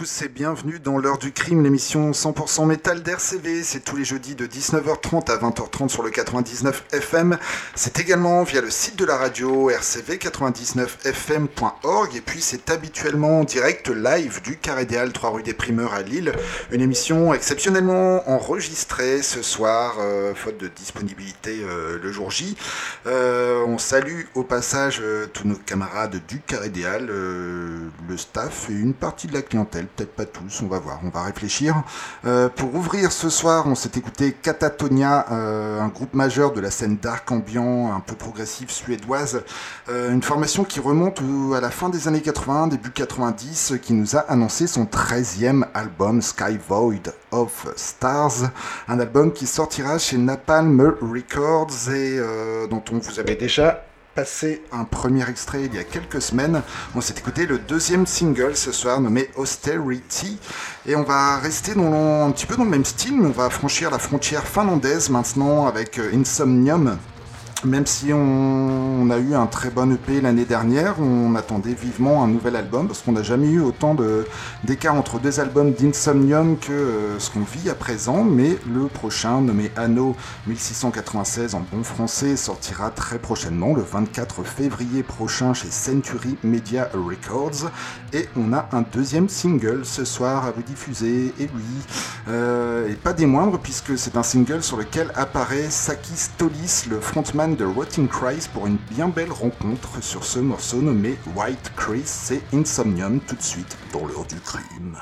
tous et bienvenue dans l'heure du crime, l'émission 100% métal d'RCV. C'est tous les jeudis de 19h30 à 20h30 sur le 99 FM. C'est également via le site de la radio rcv99fm.org et puis c'est habituellement en direct live du Carré des Halles 3 rue des Primeurs à Lille. Une émission exceptionnellement enregistrée ce soir, euh, faute de disponibilité euh, le jour J. Euh, on salue au passage tous nos camarades du Carré des Halles, le staff et une partie de la clientèle peut-être pas tous, on va voir, on va réfléchir. Euh, pour ouvrir ce soir, on s'est écouté Catatonia, euh, un groupe majeur de la scène dark ambiant, un peu progressive suédoise, euh, une formation qui remonte à la fin des années 80, début 90, qui nous a annoncé son 13e album Sky Void of Stars, un album qui sortira chez Napalm Records et dont on vous avait déjà passé un premier extrait il y a quelques semaines. On s'est écouté le deuxième single ce soir nommé Austerity. Et on va rester dans, un petit peu dans le même style, mais on va franchir la frontière finlandaise maintenant avec euh, Insomnium. Même si on, a eu un très bon EP l'année dernière, on attendait vivement un nouvel album parce qu'on n'a jamais eu autant d'écart entre deux albums d'Insomnium que euh, ce qu'on vit à présent. Mais le prochain, nommé Anno 1696 en bon français, sortira très prochainement, le 24 février prochain chez Century Media Records. Et on a un deuxième single ce soir à vous diffuser, et oui, euh, et pas des moindres puisque c'est un single sur lequel apparaît Sakis Tolis, le frontman de Rotting Christ pour une bien belle rencontre sur ce morceau nommé White Chris, c'est Insomnium tout de suite dans l'heure du crime.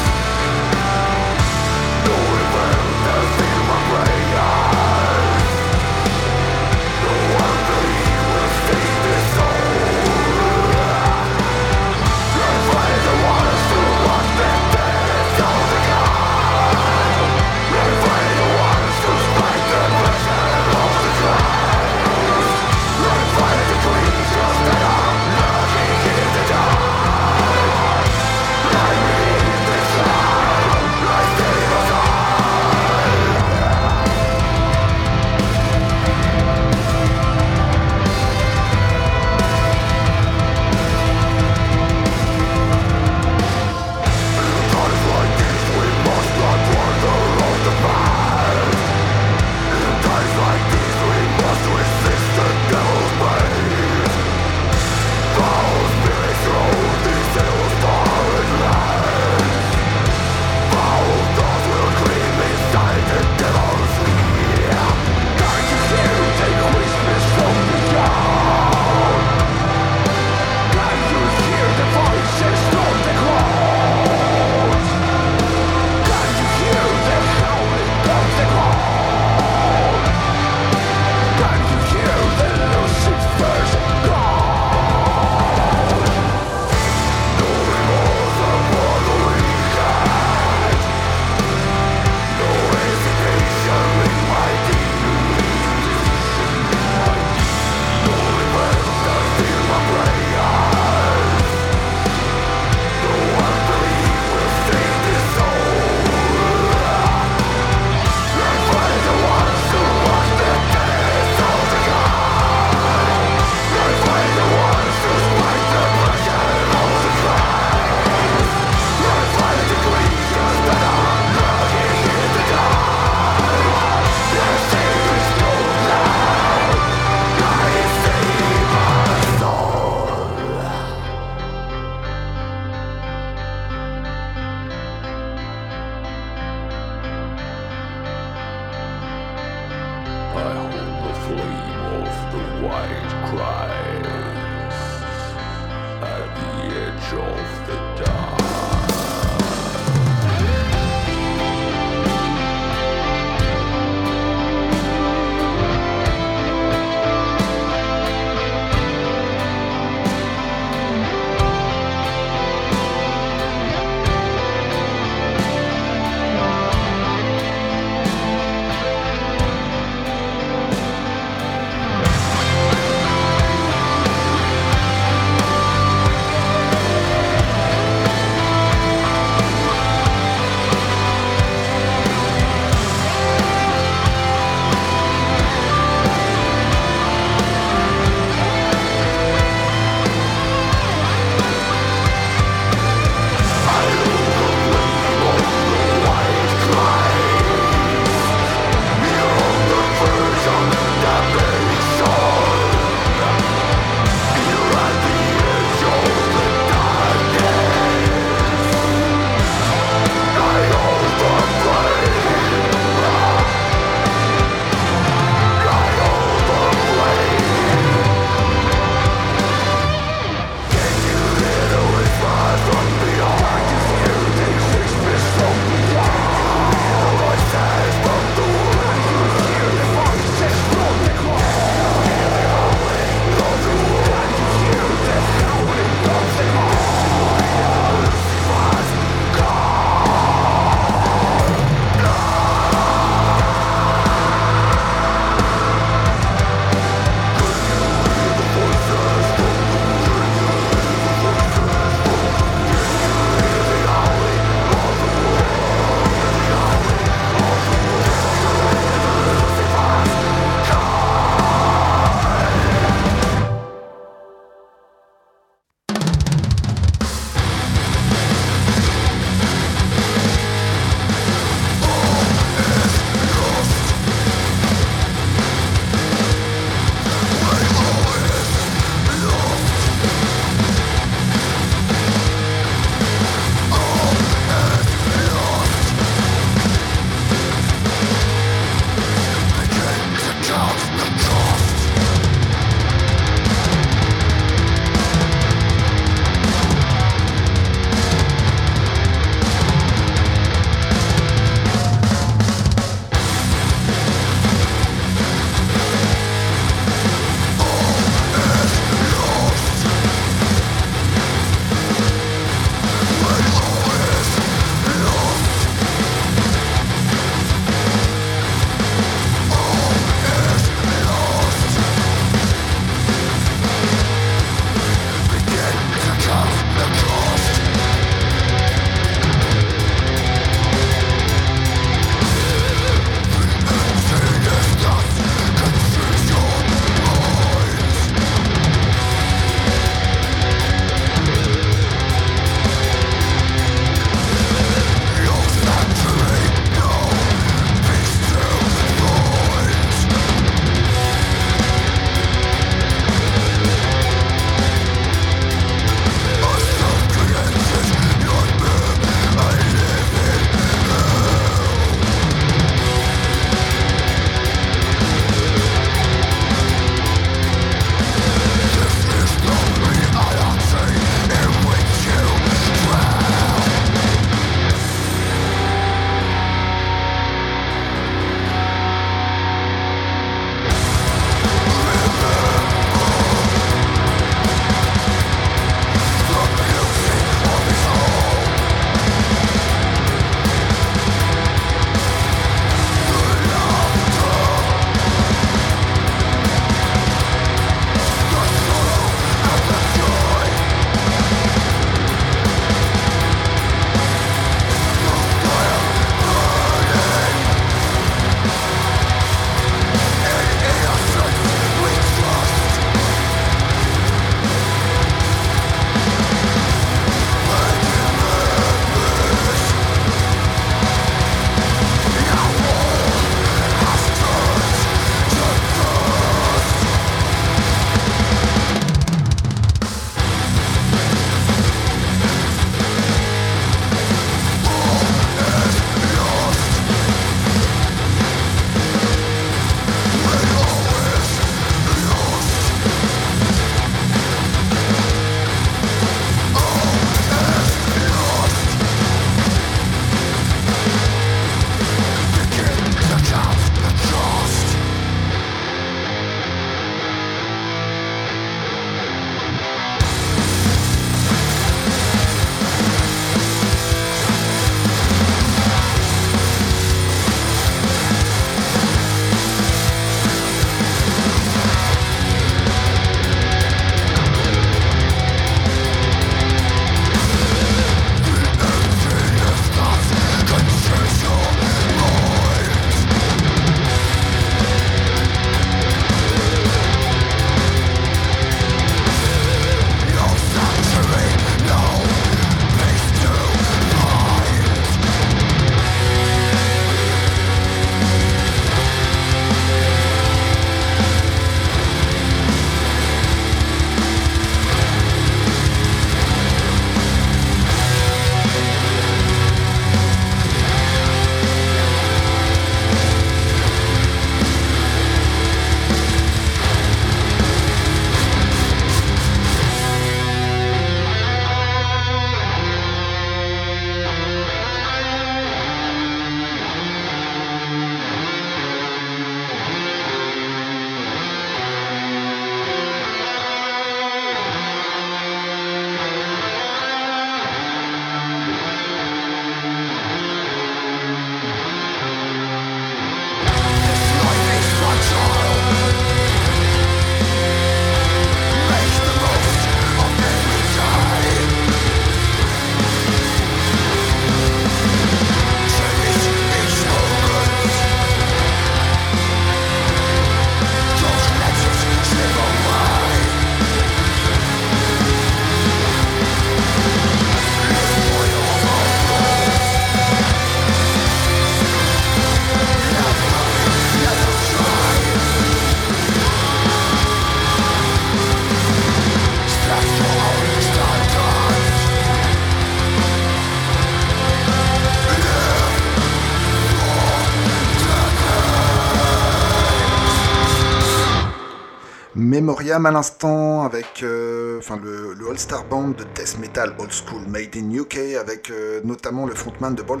À l'instant avec euh, enfin le, All-Star Band de Death Metal Old School Made in UK avec euh, notamment le frontman de Balls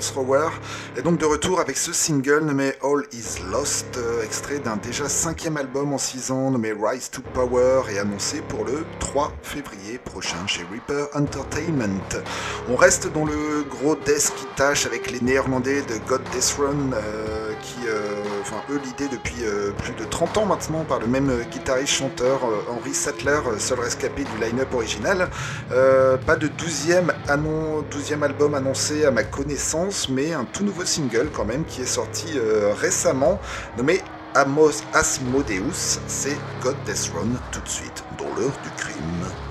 et donc de retour avec ce single nommé All Is Lost euh, extrait d'un déjà cinquième album en 6 ans nommé Rise to Power et annoncé pour le 3 février prochain chez Reaper Entertainment. On reste dans le gros death qui tâche avec les néerlandais de God Death Run qui enfin eux l'idée depuis plus de 30 ans maintenant par le même guitariste-chanteur euh, Henry Sattler, euh, seul rescapé du line-up original. Euh, pas de 12e, 12e, album annoncé à ma connaissance, mais un tout nouveau single quand même qui est sorti récemment, nommé Amos Asmodeus. C'est God Death Run tout de suite dans l'heure du crime.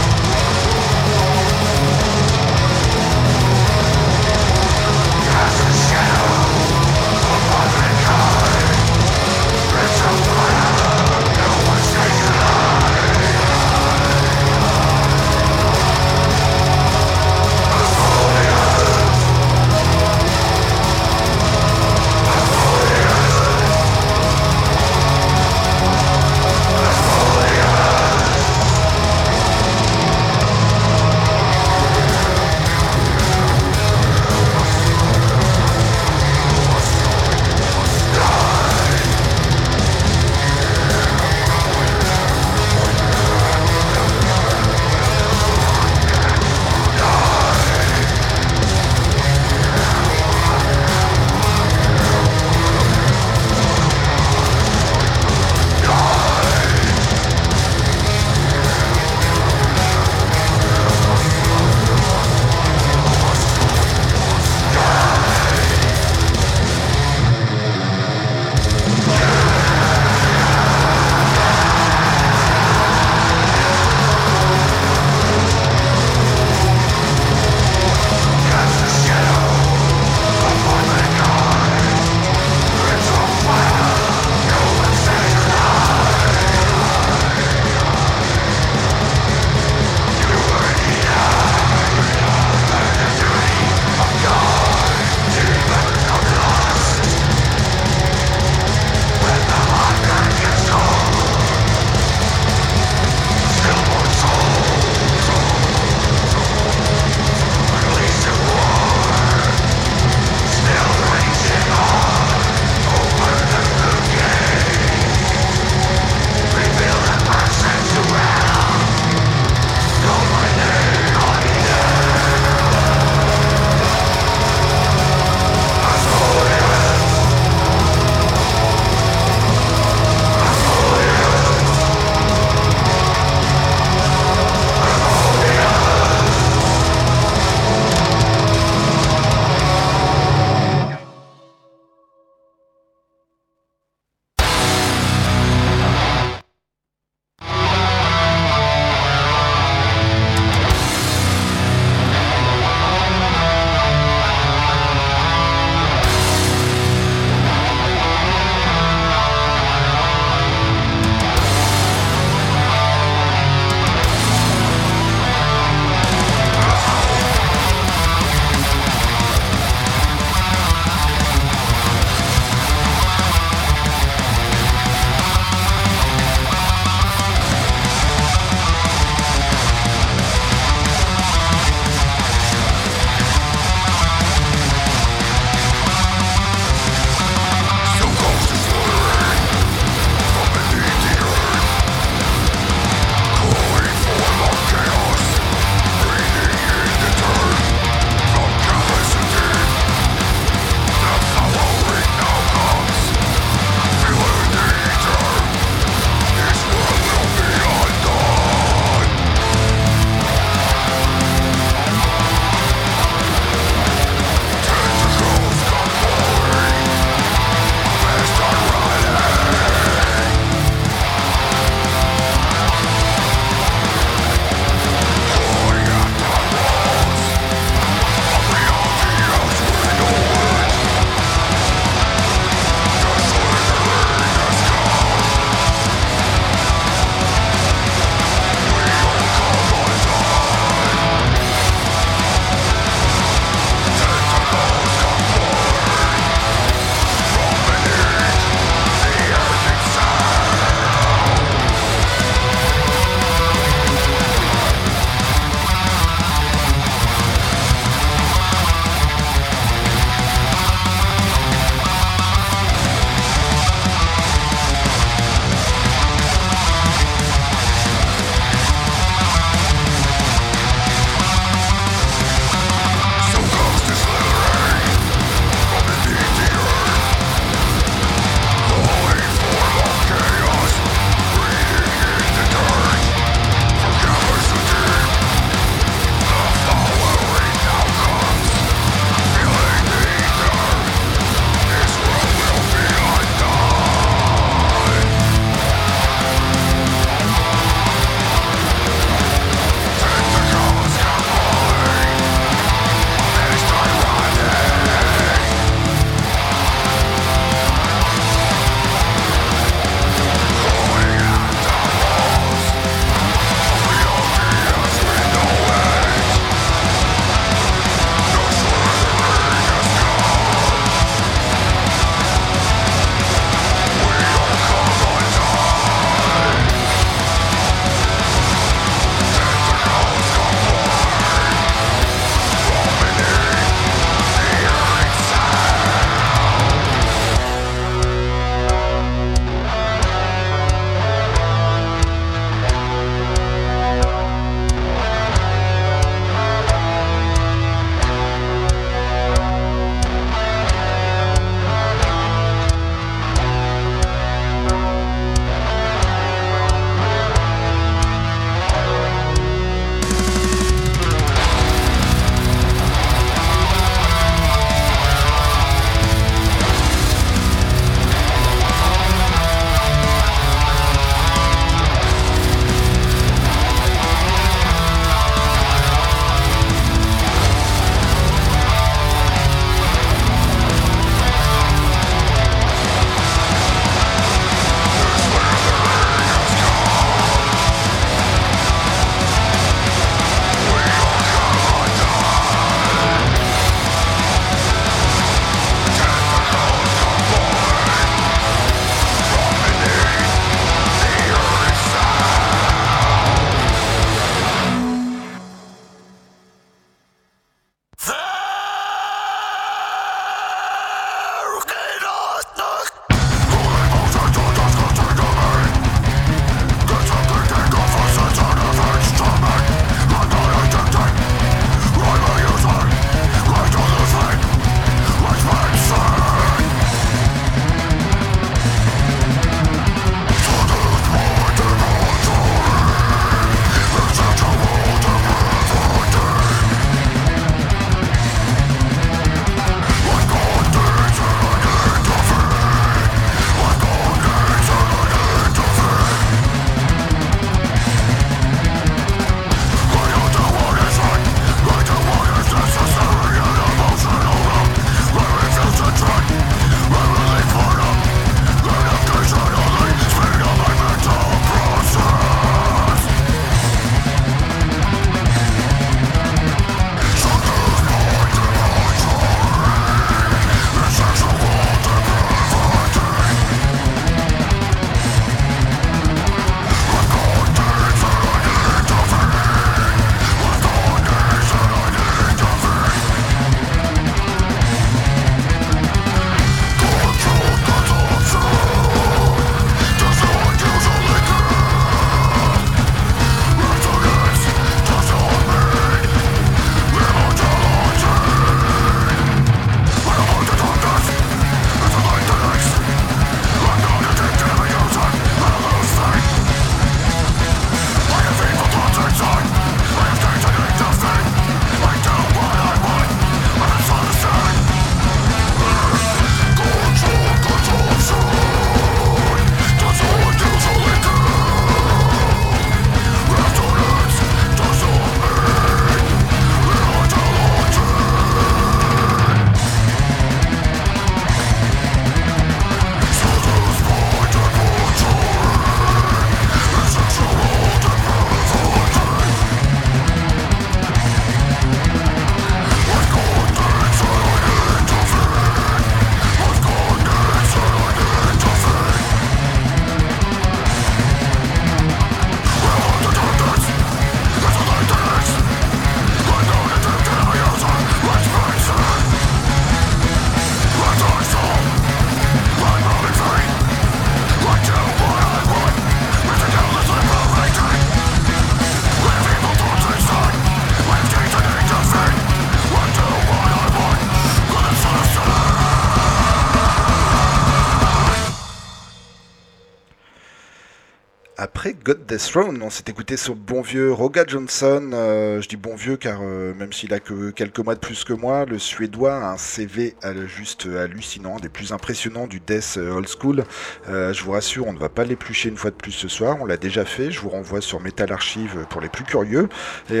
Death Throne. On s'est écouté ce bon vieux Roga Johnson. Euh, je dis bon vieux car euh, même s'il a que quelques mois de plus que moi, le Suédois a un CV juste hallucinant, des plus impressionnants du Death Old School. je vous rassure, on ne va pas l'éplucher une fois de plus ce soir. On l'a déjà fait. Je vous renvoie sur Metal Archive pour les plus curieux. Et,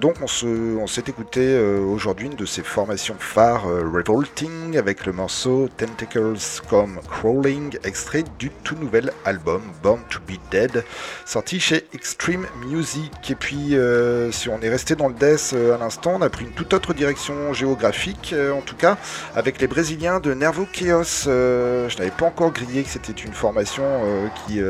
donc on s'est écouté aujourd'hui une de ses formations phares, Revolting, avec le morceau Tentacles Come Crawling, extrait du tout nouvel album Born to Be Dead, sorti chez Extreme Music. Et puis, euh, si on est resté dans le death euh, à l'instant, on a pris une toute autre direction géographique, euh, en tout cas, avec les Brésiliens de Nervo Chaos. je n'avais pas encore grillé que c'était une formation qui,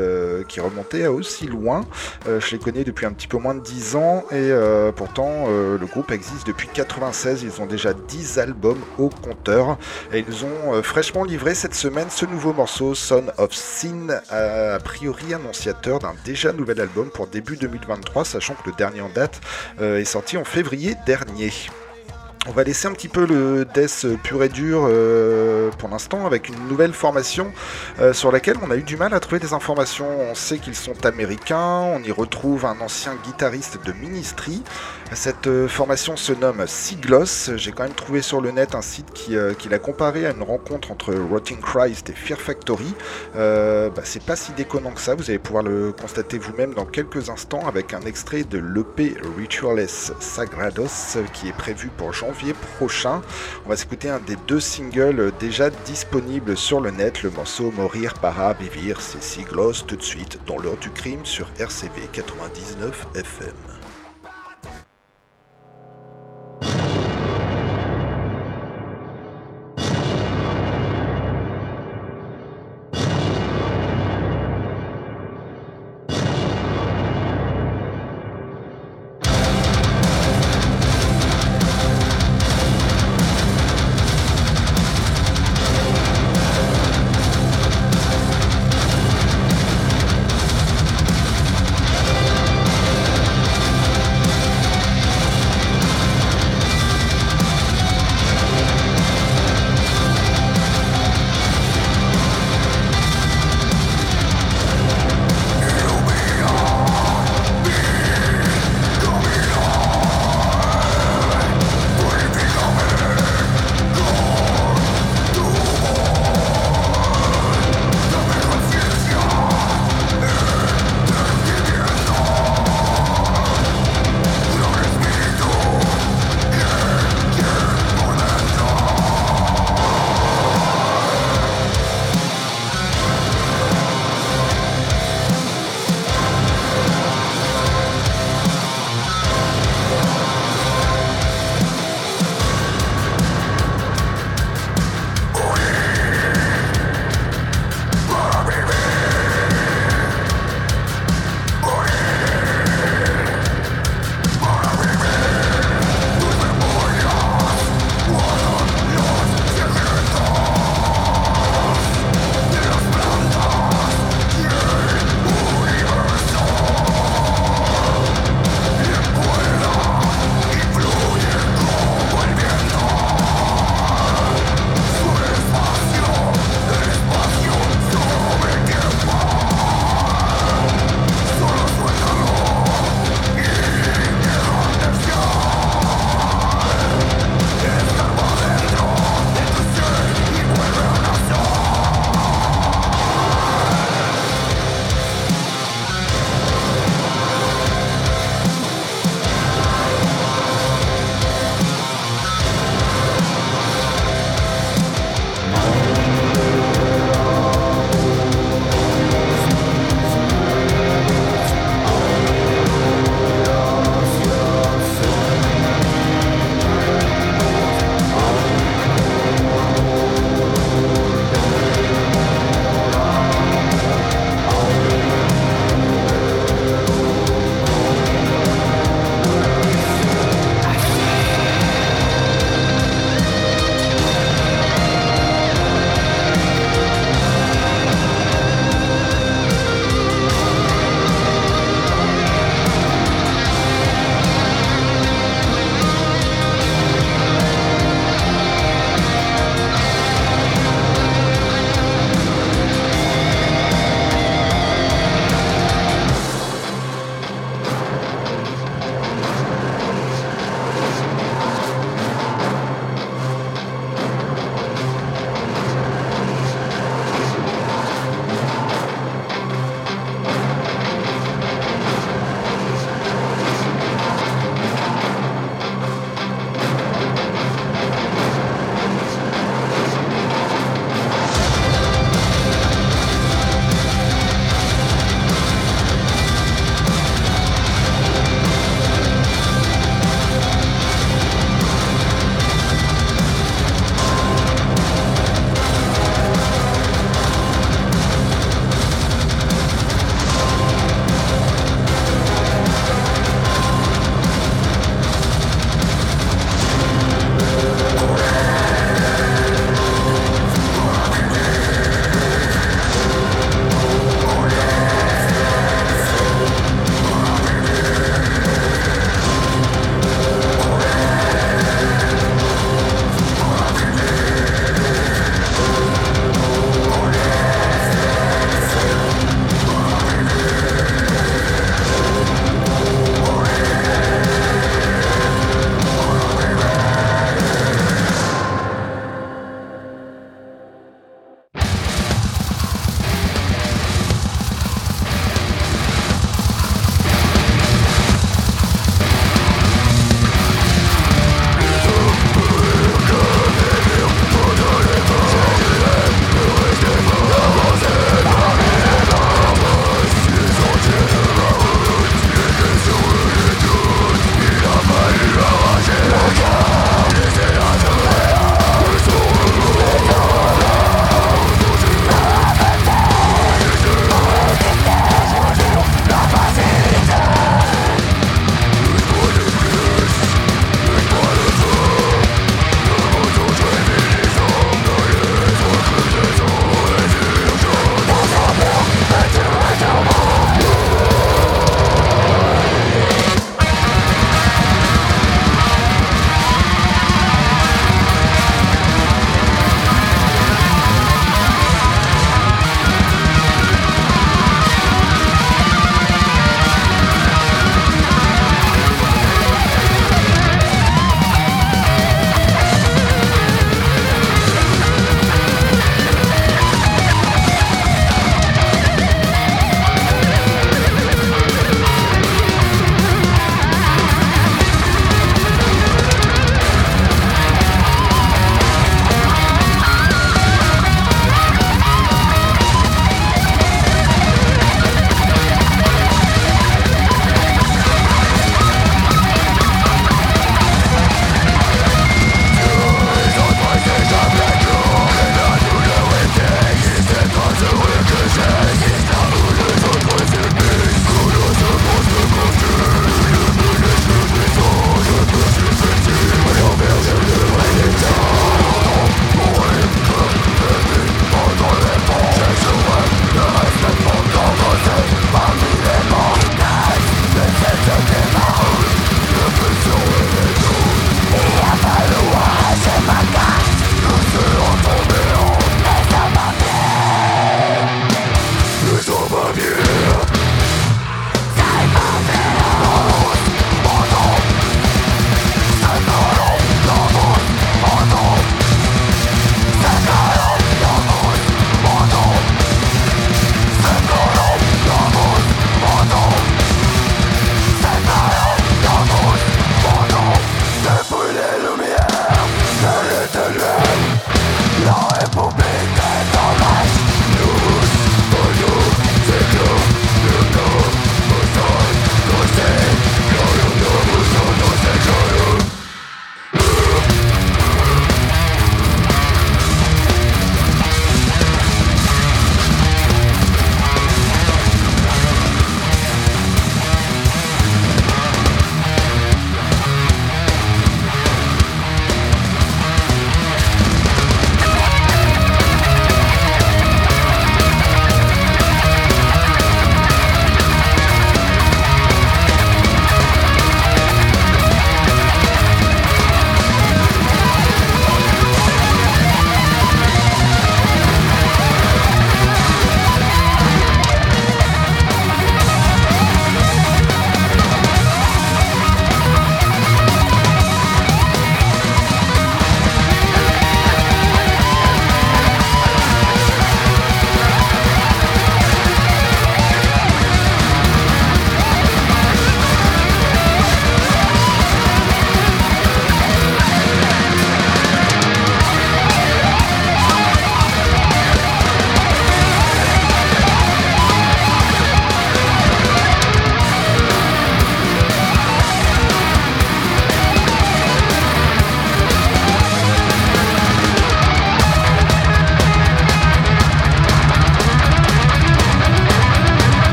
qui remontait à aussi loin. je les connais depuis un petit peu moins de 10 ans et pourtant le groupe existe depuis 96. Ils ont déjà 10 albums au compteur et ils ont fraîchement livré cette semaine ce nouveau morceau Son of Sin, a priori annonciateur d'un déjà nouvel album pour début 2023, sachant que le dernier en date euh, est sorti en février dernier. On va laisser un petit peu le death pur et dur euh, pour l'instant avec une nouvelle formation euh, sur laquelle on a eu du mal à trouver des informations. On sait qu'ils sont américains, on y retrouve un ancien guitariste de Ministry. Cette euh, formation se nomme Siglos. J'ai quand même trouvé sur le net un site qui, l'a comparé à une rencontre entre Rotting Christ et Fear Factory. Bah, c'est pas si déconnant que ça, vous allez pouvoir le constater vous-même dans quelques instants avec un extrait de l'EP Rituales Sagrados qui est prévu pour janvier prochain. On va s'écouter un des deux singles déjà disponibles sur le net, le morceau Mourir para vivir, c'est Siglos tout de suite dans l'heure du crime sur RCV 99 FM.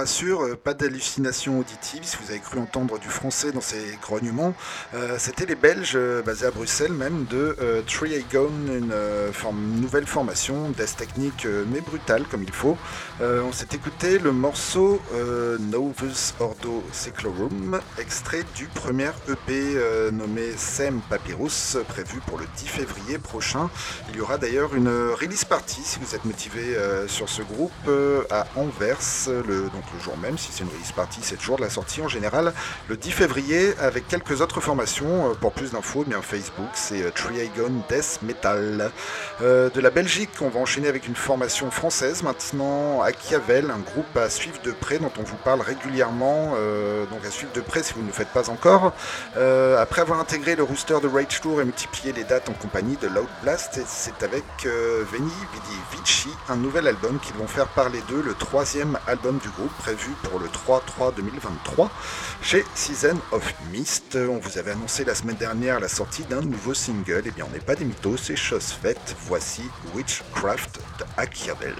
Rassure, euh, pas d'hallucination auditive si vous avez cru entendre du français dans ces grognements. Euh, C'était les Belges, euh, basés à Bruxelles même, de euh, Triagon, une nouvelle formation, death technique mais brutale comme il faut. On s'est écouté le morceau Novus Ordo Seclorum, extrait du premier EP nommé Sem Papyrus, prévu pour le 10 février prochain. Il y aura d'ailleurs une release party si vous êtes motivé sur ce groupe à Anvers, le, le jour même. Si c'est une release party, c'est le jour de la sortie en général, le 10 février, avec quelques autres formations. Euh, pour plus d'infos, eh bien Facebook, c'est euh, Triagon Death Metal. Euh, de la Belgique, on va enchaîner avec une formation française maintenant, Achiavel, un groupe à suivre de près dont on vous parle régulièrement, donc à suivre de près si vous ne le faites pas encore. Après avoir intégré le rooster de Rage Tour et multiplié les dates en compagnie de Loud Blast, c'est avec Veni Vidi Vici, un nouvel album qu'ils vont faire parler d'eux, le troisième album du groupe prévu pour le 3-3-2023 chez Season of Mist. On vous avait annoncé la semaine dernière la sortie d'un nouveau single, et bien on n'est pas des mythos, c'est chose faite. Voici Witchcraft de Achiavel.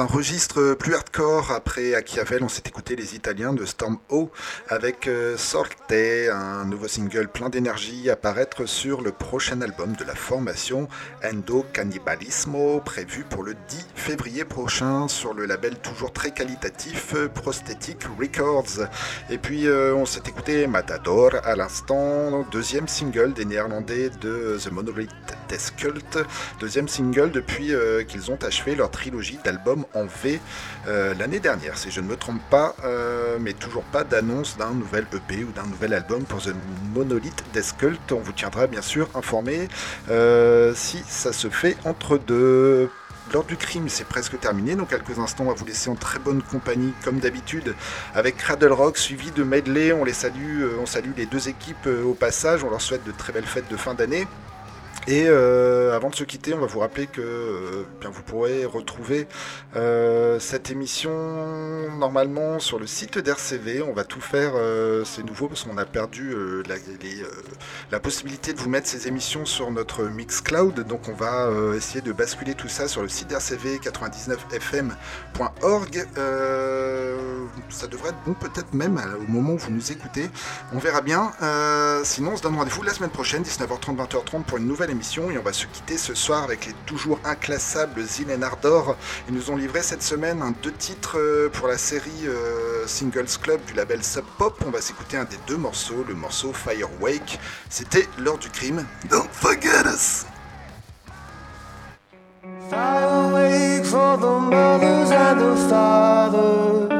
Un registre plus hardcore, après Achiavel, on s'est écouté les Italiens de Storm O avec euh, Sorte, un nouveau single plein d'énergie à paraître sur le prochain album de la formation Endo Cannibalismo, prévu pour le 10 février prochain sur le label toujours très qualitatif Prosthetic Records. Et puis euh, on s'est écouté Matador à l'instant, deuxième single des Néerlandais de The Monolith Death Cult, deuxième single depuis euh, qu'ils ont achevé leur trilogie d'albums en V l'année dernière, si je ne me trompe pas, mais toujours pas d'annonce d'un nouvel EP ou d'un nouvel album pour The Monolith Death Cult. On vous tiendra bien sûr informé si ça se fait entre deux. L'heure du crime, c'est presque terminé. Dans quelques instants, va vous laisser en très bonne compagnie, comme d'habitude, avec Cradle Rock, suivi de Medley. On les salue, on salue les deux équipes au passage. On leur souhaite de très belles fêtes de fin d'année. Et euh, avant de se quitter, on va vous rappeler que euh, bien, vous pourrez retrouver euh, cette émission normalement sur le site d'RCV. On va tout faire, c'est nouveau parce qu'on a perdu la, la, possibilité de vous mettre ces émissions sur notre Mixcloud. Donc on va essayer de basculer tout ça sur le site d'RCV 99fm.org. ça devrait être bon peut-être même au moment où vous nous écoutez. On verra bien. sinon, on se donne rendez-vous la semaine prochaine, 19h30, 20h30 pour une nouvelle émission et on va se quitter ce soir avec les toujours inclassables Zin et Ardor. Ils nous ont livré cette semaine deux titres euh, pour la série euh, Singles Club du label Sub Pop. On va s'écouter un des deux morceaux, le morceau Firewake. C'était l'heure du crime. Don't forget us! Firewake for the mothers and the fathers.